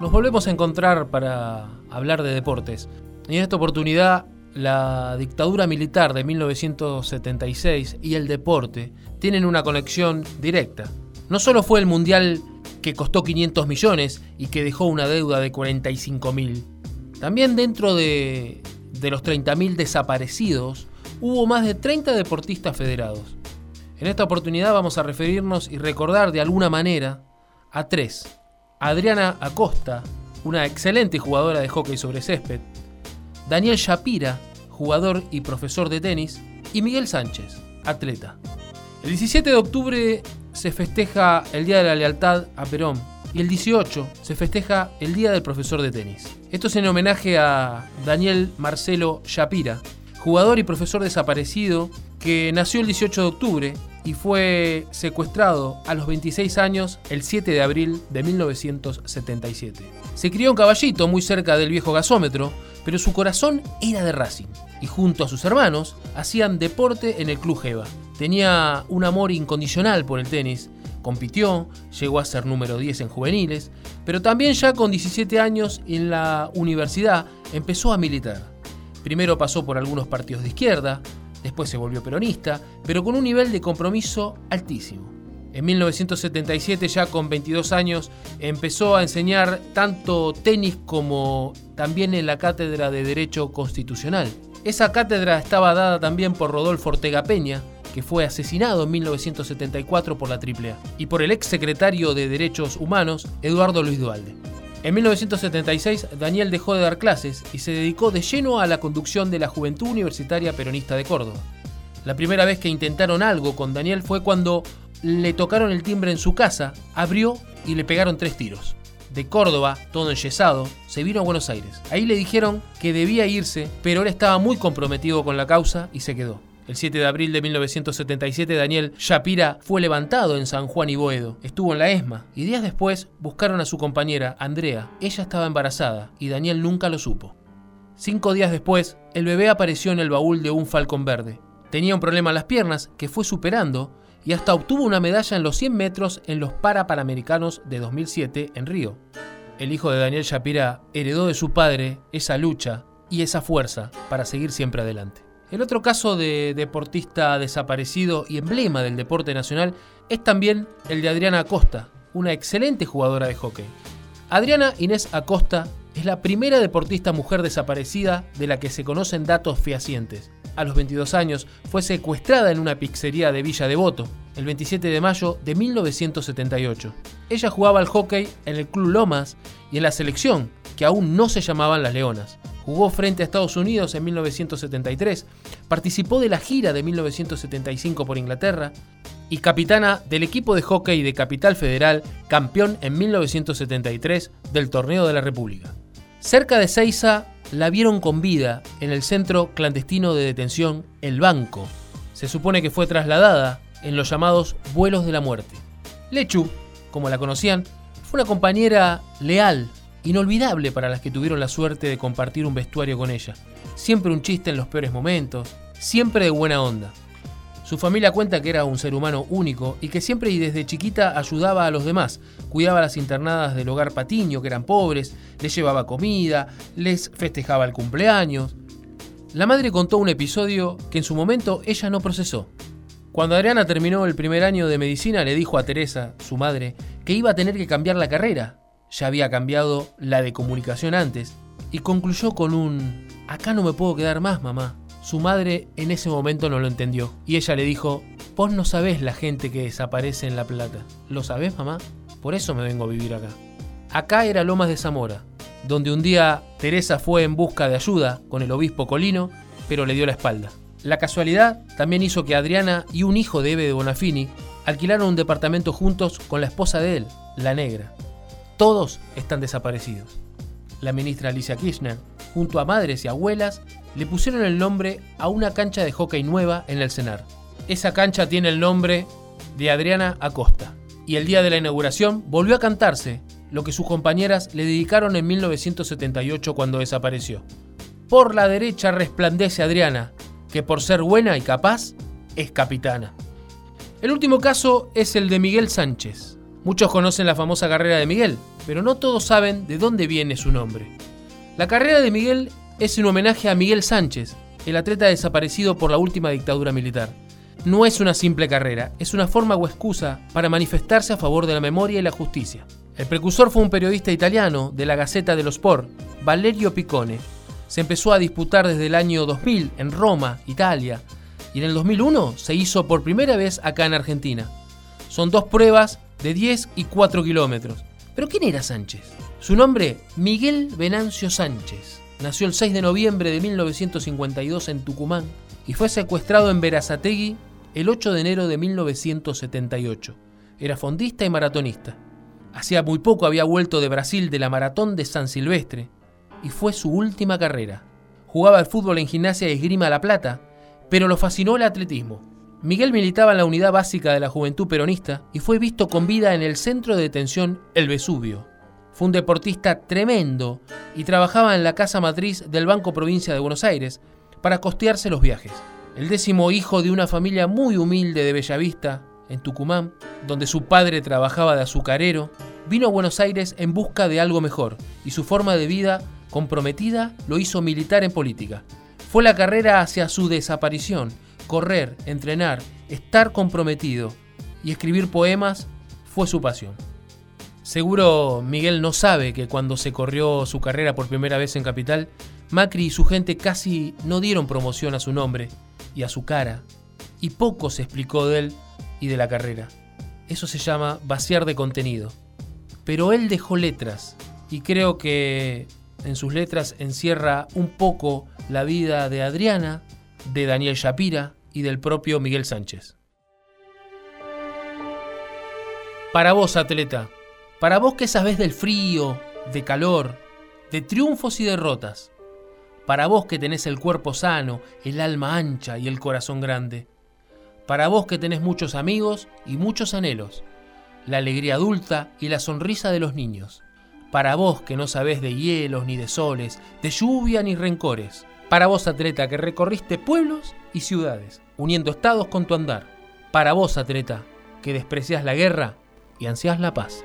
nos volvemos a encontrar para hablar de deportes. Y en esta oportunidad, la dictadura militar de 1976 y el deporte tienen una conexión directa. No solo fue el Mundial que costó 500 millones y que dejó una deuda de 45 mil, también dentro de, de los 30 mil desaparecidos hubo más de 30 deportistas federados. En esta oportunidad vamos a referirnos y recordar de alguna manera a tres. Adriana Acosta, una excelente jugadora de hockey sobre césped, Daniel Shapira, jugador y profesor de tenis, y Miguel Sánchez, atleta. El 17 de octubre se festeja el Día de la Lealtad a Perón y el 18 se festeja el Día del Profesor de Tenis. Esto es en homenaje a Daniel Marcelo Shapira, jugador y profesor desaparecido que nació el 18 de octubre y fue secuestrado a los 26 años el 7 de abril de 1977. Se crió en Caballito, muy cerca del viejo gasómetro, pero su corazón era de Racing y junto a sus hermanos hacían deporte en el Club Jeva. Tenía un amor incondicional por el tenis, compitió, llegó a ser número 10 en juveniles, pero también ya con 17 años en la universidad empezó a militar. Primero pasó por algunos partidos de izquierda, después se volvió peronista, pero con un nivel de compromiso altísimo. En 1977, ya con 22 años, empezó a enseñar tanto tenis como también en la cátedra de Derecho Constitucional. Esa cátedra estaba dada también por Rodolfo Ortega Peña, que fue asesinado en 1974 por la AAA, y por el ex secretario de Derechos Humanos, Eduardo Luis Dualde. En 1976, Daniel dejó de dar clases y se dedicó de lleno a la conducción de la Juventud Universitaria Peronista de Córdoba. La primera vez que intentaron algo con Daniel fue cuando le tocaron el timbre en su casa, abrió y le pegaron tres tiros. De Córdoba, todo enyesado, se vino a Buenos Aires. Ahí le dijeron que debía irse, pero él estaba muy comprometido con la causa y se quedó. El 7 de abril de 1977, Daniel Shapira fue levantado en San Juan y Boedo. Estuvo en la ESMA y días después buscaron a su compañera, Andrea. Ella estaba embarazada y Daniel nunca lo supo. Cinco días después, el bebé apareció en el baúl de un falcón verde. Tenía un problema en las piernas que fue superando y hasta obtuvo una medalla en los 100 metros en los Parapanamericanos de 2007 en Río. El hijo de Daniel Shapira heredó de su padre esa lucha y esa fuerza para seguir siempre adelante. El otro caso de deportista desaparecido y emblema del deporte nacional es también el de Adriana Acosta, una excelente jugadora de hockey. Adriana Inés Acosta es la primera deportista mujer desaparecida de la que se conocen datos fehacientes. A los 22 años fue secuestrada en una pizzería de Villa Devoto, el 27 de mayo de 1978. Ella jugaba al hockey en el Club Lomas y en la selección, que aún no se llamaban las Leonas. Jugó frente a Estados Unidos en 1973, participó de la gira de 1975 por Inglaterra y capitana del equipo de hockey de Capital Federal, campeón en 1973 del Torneo de la República. Cerca de Seiza la vieron con vida en el centro clandestino de detención El Banco. Se supone que fue trasladada en los llamados vuelos de la muerte. Lechu, como la conocían, fue una compañera leal, inolvidable para las que tuvieron la suerte de compartir un vestuario con ella. Siempre un chiste en los peores momentos, siempre de buena onda. Su familia cuenta que era un ser humano único y que siempre y desde chiquita ayudaba a los demás. Cuidaba a las internadas del hogar Patiño, que eran pobres, les llevaba comida, les festejaba el cumpleaños. La madre contó un episodio que en su momento ella no procesó. Cuando Adriana terminó el primer año de medicina le dijo a Teresa, su madre, que iba a tener que cambiar la carrera. Ya había cambiado la de comunicación antes. Y concluyó con un, acá no me puedo quedar más, mamá. Su madre en ese momento no lo entendió y ella le dijo, vos no sabés la gente que desaparece en La Plata. ¿Lo sabés, mamá? Por eso me vengo a vivir acá. Acá era Lomas de Zamora, donde un día Teresa fue en busca de ayuda con el obispo Colino, pero le dio la espalda. La casualidad también hizo que Adriana y un hijo de Eve de Bonafini alquilaron un departamento juntos con la esposa de él, la negra. Todos están desaparecidos. La ministra Alicia Kirchner, junto a madres y abuelas, le pusieron el nombre a una cancha de hockey nueva en el CENAR. Esa cancha tiene el nombre de Adriana Acosta. Y el día de la inauguración volvió a cantarse lo que sus compañeras le dedicaron en 1978 cuando desapareció. Por la derecha resplandece Adriana, que por ser buena y capaz es capitana. El último caso es el de Miguel Sánchez, Muchos conocen la famosa carrera de Miguel, pero no todos saben de dónde viene su nombre. La carrera de Miguel es un homenaje a Miguel Sánchez, el atleta desaparecido por la última dictadura militar. No es una simple carrera, es una forma o excusa para manifestarse a favor de la memoria y la justicia. El precursor fue un periodista italiano de la Gaceta dello Sport, Valerio Piccone. Se empezó a disputar desde el año 2000 en Roma, Italia, y en el 2001 se hizo por primera vez acá en Argentina. Son dos pruebas de 10 y 4 kilómetros. ¿Pero quién era Sánchez? Su nombre, Miguel Venancio Sánchez. Nació el 6 de noviembre de 1952 en Tucumán y fue secuestrado en Verazategui el 8 de enero de 1978. Era fondista y maratonista. Hacía muy poco había vuelto de Brasil de la maratón de San Silvestre y fue su última carrera. Jugaba al fútbol en Gimnasia y Esgrima La Plata, pero lo fascinó el atletismo. Miguel militaba en la unidad básica de la Juventud Peronista y fue visto con vida en el centro de detención El Vesubio. Fue un deportista tremendo y trabajaba en la casa matriz del Banco Provincia de Buenos Aires para costearse los viajes. El décimo hijo de una familia muy humilde de Bellavista, en Tucumán, donde su padre trabajaba de azucarero, vino a Buenos Aires en busca de algo mejor y su forma de vida comprometida lo hizo militar en política. Fue la carrera hacia su desaparición correr, entrenar, estar comprometido y escribir poemas fue su pasión. Seguro Miguel no sabe que cuando se corrió su carrera por primera vez en Capital, Macri y su gente casi no dieron promoción a su nombre y a su cara, y poco se explicó de él y de la carrera. Eso se llama vaciar de contenido. Pero él dejó letras, y creo que en sus letras encierra un poco la vida de Adriana, de Daniel Shapira y del propio Miguel Sánchez. Para vos, atleta, para vos que sabés del frío, de calor, de triunfos y derrotas, para vos que tenés el cuerpo sano, el alma ancha y el corazón grande, para vos que tenés muchos amigos y muchos anhelos, la alegría adulta y la sonrisa de los niños, para vos que no sabés de hielos ni de soles, de lluvia ni rencores, para vos, atleta, que recorriste pueblos y ciudades, uniendo estados con tu andar. Para vos, atleta, que desprecias la guerra y ansias la paz.